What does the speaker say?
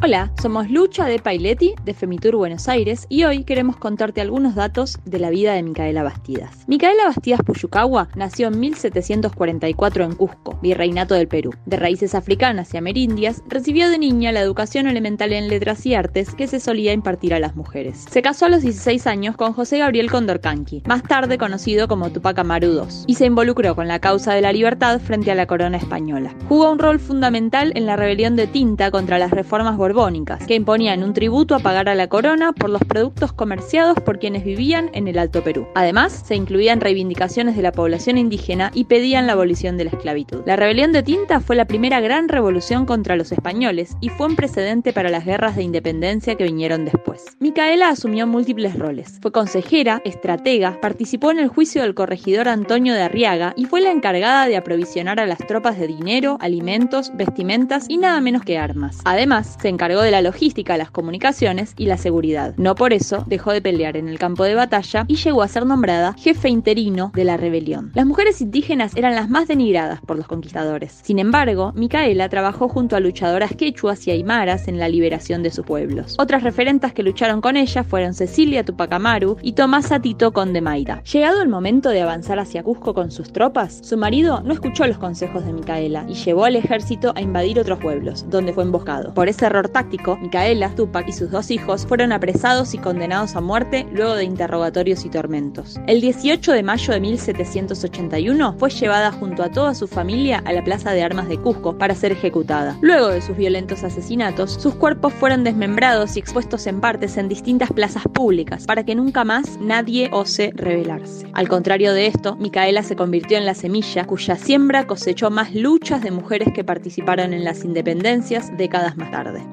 Hola, somos Lucha de Pailetti de Femitur Buenos Aires y hoy queremos contarte algunos datos de la vida de Micaela Bastidas. Micaela Bastidas Puyucagua nació en 1744 en Cusco, virreinato del Perú. De raíces africanas y amerindias, recibió de niña la educación elemental en letras y artes que se solía impartir a las mujeres. Se casó a los 16 años con José Gabriel Condorcanqui, más tarde conocido como Tupac Amaru II, y se involucró con la causa de la libertad frente a la corona española. Jugó un rol fundamental en la rebelión de Tinta contra las reformas que imponían un tributo a pagar a la corona por los productos comerciados por quienes vivían en el Alto Perú. Además, se incluían reivindicaciones de la población indígena y pedían la abolición de la esclavitud. La rebelión de Tinta fue la primera gran revolución contra los españoles y fue un precedente para las guerras de independencia que vinieron después. Micaela asumió múltiples roles. Fue consejera, estratega, participó en el juicio del corregidor Antonio de Arriaga y fue la encargada de aprovisionar a las tropas de dinero, alimentos, vestimentas y nada menos que armas. Además, se encargó de la logística, las comunicaciones y la seguridad. No por eso dejó de pelear en el campo de batalla y llegó a ser nombrada jefe interino de la rebelión. Las mujeres indígenas eran las más denigradas por los conquistadores. Sin embargo, Micaela trabajó junto a luchadoras quechuas y aymaras en la liberación de sus pueblos. Otras referentas que lucharon con ella fueron Cecilia Tupac Amaru y Tomasa Tito Conde Mayra. Llegado el momento de avanzar hacia Cusco con sus tropas, su marido no escuchó los consejos de Micaela y llevó al ejército a invadir otros pueblos, donde fue emboscado. Por ese error táctico, Micaela, Tupac y sus dos hijos fueron apresados y condenados a muerte luego de interrogatorios y tormentos. El 18 de mayo de 1781 fue llevada junto a toda su familia a la Plaza de Armas de Cusco para ser ejecutada. Luego de sus violentos asesinatos, sus cuerpos fueron desmembrados y expuestos en partes en distintas plazas públicas para que nunca más nadie ose rebelarse. Al contrario de esto, Micaela se convirtió en la semilla cuya siembra cosechó más luchas de mujeres que participaron en las independencias décadas más tarde.